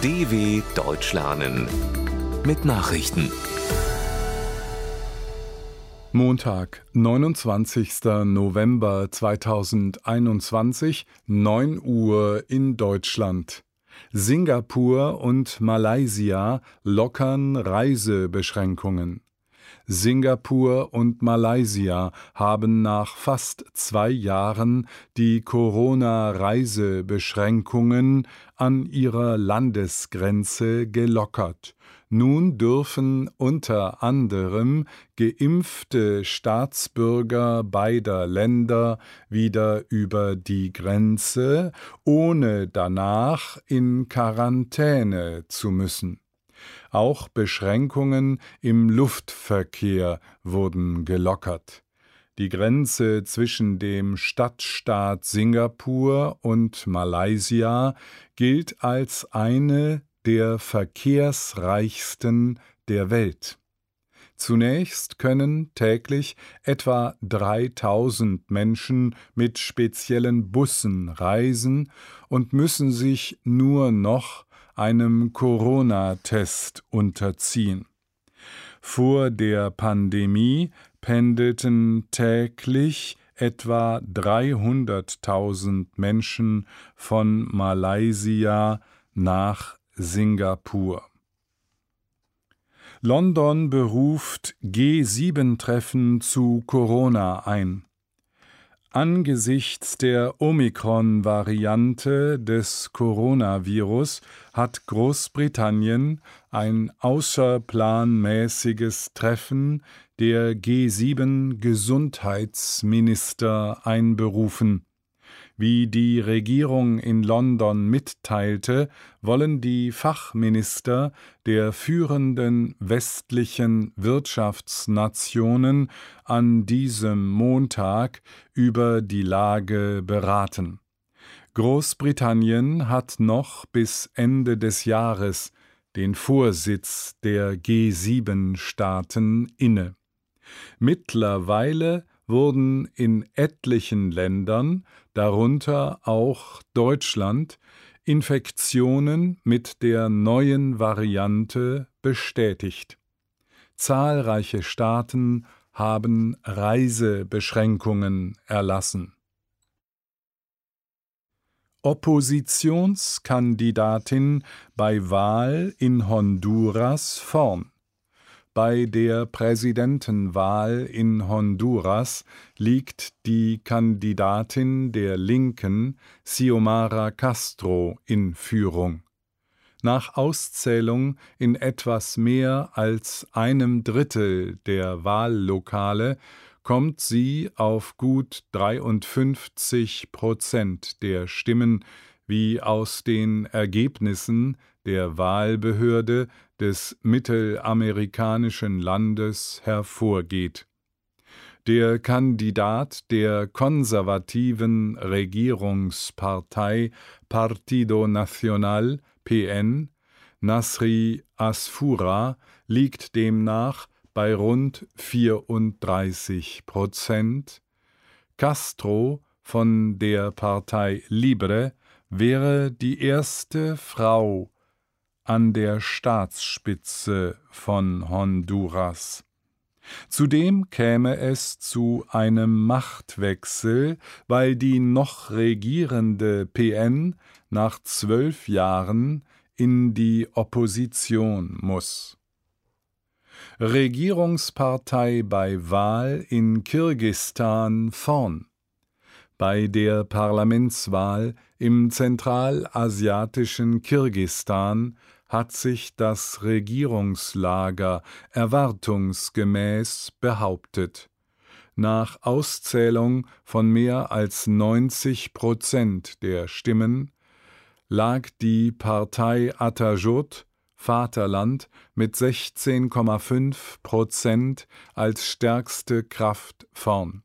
DW Deutsch lernen mit Nachrichten. Montag, 29. November 2021, 9 Uhr in Deutschland. Singapur und Malaysia lockern Reisebeschränkungen. Singapur und Malaysia haben nach fast zwei Jahren die Corona-Reisebeschränkungen an ihrer Landesgrenze gelockert. Nun dürfen unter anderem geimpfte Staatsbürger beider Länder wieder über die Grenze, ohne danach in Quarantäne zu müssen. Auch Beschränkungen im Luftverkehr wurden gelockert. Die Grenze zwischen dem Stadtstaat Singapur und Malaysia gilt als eine der verkehrsreichsten der Welt. Zunächst können täglich etwa 3000 Menschen mit speziellen Bussen reisen und müssen sich nur noch einem Corona-Test unterziehen. Vor der Pandemie pendelten täglich etwa 300.000 Menschen von Malaysia nach Singapur. London beruft G7-Treffen zu Corona ein. Angesichts der Omikron-Variante des Coronavirus hat Großbritannien ein außerplanmäßiges Treffen der G7 Gesundheitsminister einberufen. Wie die Regierung in London mitteilte, wollen die Fachminister der führenden westlichen Wirtschaftsnationen an diesem Montag über die Lage beraten. Großbritannien hat noch bis Ende des Jahres den Vorsitz der G7-Staaten inne. Mittlerweile wurden in etlichen Ländern, darunter auch Deutschland, Infektionen mit der neuen Variante bestätigt. Zahlreiche Staaten haben Reisebeschränkungen erlassen. Oppositionskandidatin bei Wahl in Honduras vorn. Bei der Präsidentenwahl in Honduras liegt die Kandidatin der Linken Xiomara Castro in Führung. Nach Auszählung in etwas mehr als einem Drittel der Wahllokale kommt sie auf gut 53 Prozent der Stimmen, wie aus den Ergebnissen der Wahlbehörde des mittelamerikanischen Landes hervorgeht. Der Kandidat der konservativen Regierungspartei Partido Nacional PN, Nasri Asfura, liegt demnach bei rund 34 Prozent. Castro von der Partei Libre wäre die erste Frau an der Staatsspitze von Honduras. Zudem käme es zu einem Machtwechsel, weil die noch regierende PN nach zwölf Jahren in die Opposition muss. Regierungspartei bei Wahl in Kirgistan vorn. Bei der Parlamentswahl im zentralasiatischen Kirgistan hat sich das Regierungslager erwartungsgemäß behauptet. Nach Auszählung von mehr als 90 Prozent der Stimmen lag die Partei Atajot Vaterland mit 16,5 Prozent als stärkste Kraft vorn.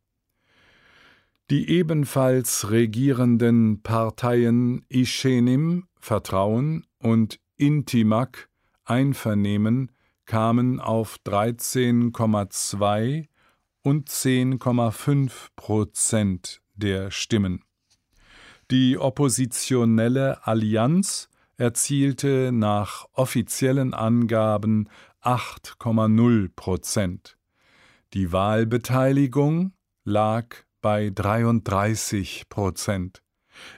Die ebenfalls regierenden Parteien Ischenim Vertrauen und Intimac Einvernehmen kamen auf 13,2 und 10,5 Prozent der Stimmen. Die oppositionelle Allianz erzielte nach offiziellen Angaben 8,0 Prozent. Die Wahlbeteiligung lag bei 33 Prozent.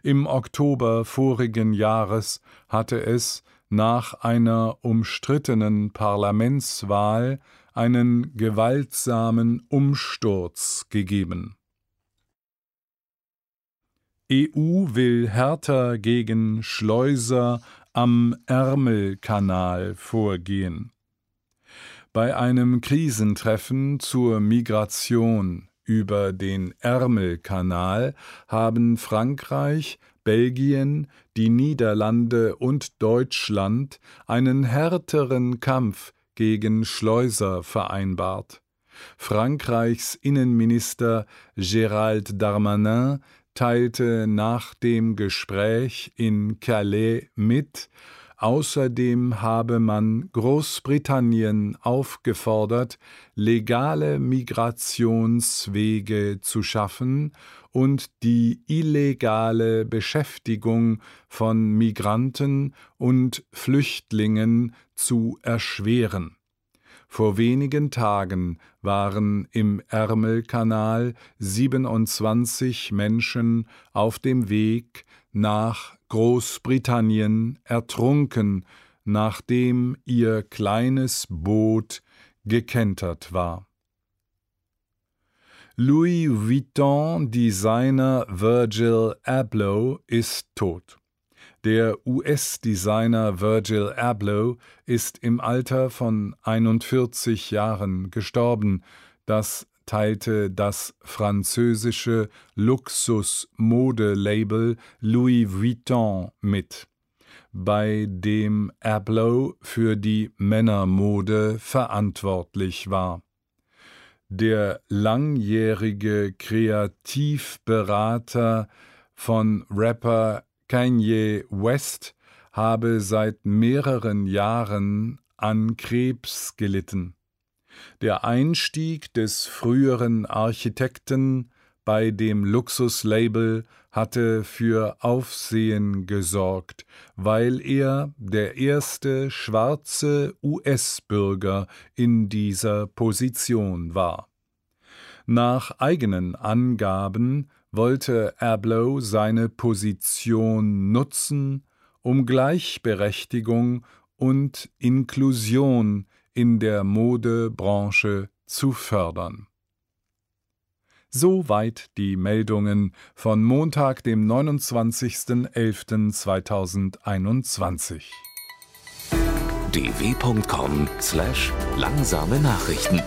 Im Oktober vorigen Jahres hatte es nach einer umstrittenen Parlamentswahl einen gewaltsamen Umsturz gegeben. EU will härter gegen Schleuser am Ärmelkanal vorgehen. Bei einem Krisentreffen zur Migration über den Ärmelkanal haben Frankreich, Belgien, die Niederlande und Deutschland einen härteren Kampf gegen Schleuser vereinbart. Frankreichs Innenminister Gérald Darmanin teilte nach dem Gespräch in Calais mit, Außerdem habe man Großbritannien aufgefordert, legale Migrationswege zu schaffen und die illegale Beschäftigung von Migranten und Flüchtlingen zu erschweren. Vor wenigen Tagen waren im Ärmelkanal 27 Menschen auf dem Weg nach Großbritannien ertrunken, nachdem ihr kleines Boot gekentert war. Louis Vuitton-Designer Virgil Abloh ist tot. Der US-Designer Virgil Abloh ist im Alter von 41 Jahren gestorben. Das teilte das französische Luxus-Modelabel Louis Vuitton mit, bei dem Abloh für die Männermode verantwortlich war. Der langjährige Kreativberater von Rapper Kanye West habe seit mehreren Jahren an Krebs gelitten. Der Einstieg des früheren Architekten bei dem Luxuslabel hatte für Aufsehen gesorgt, weil er der erste schwarze US-Bürger in dieser Position war. Nach eigenen Angaben wollte Abloh seine Position nutzen, um Gleichberechtigung und Inklusion in der Modebranche zu fördern. Soweit die Meldungen von Montag, dem 29.11.2021. dw.com/langsame Nachrichten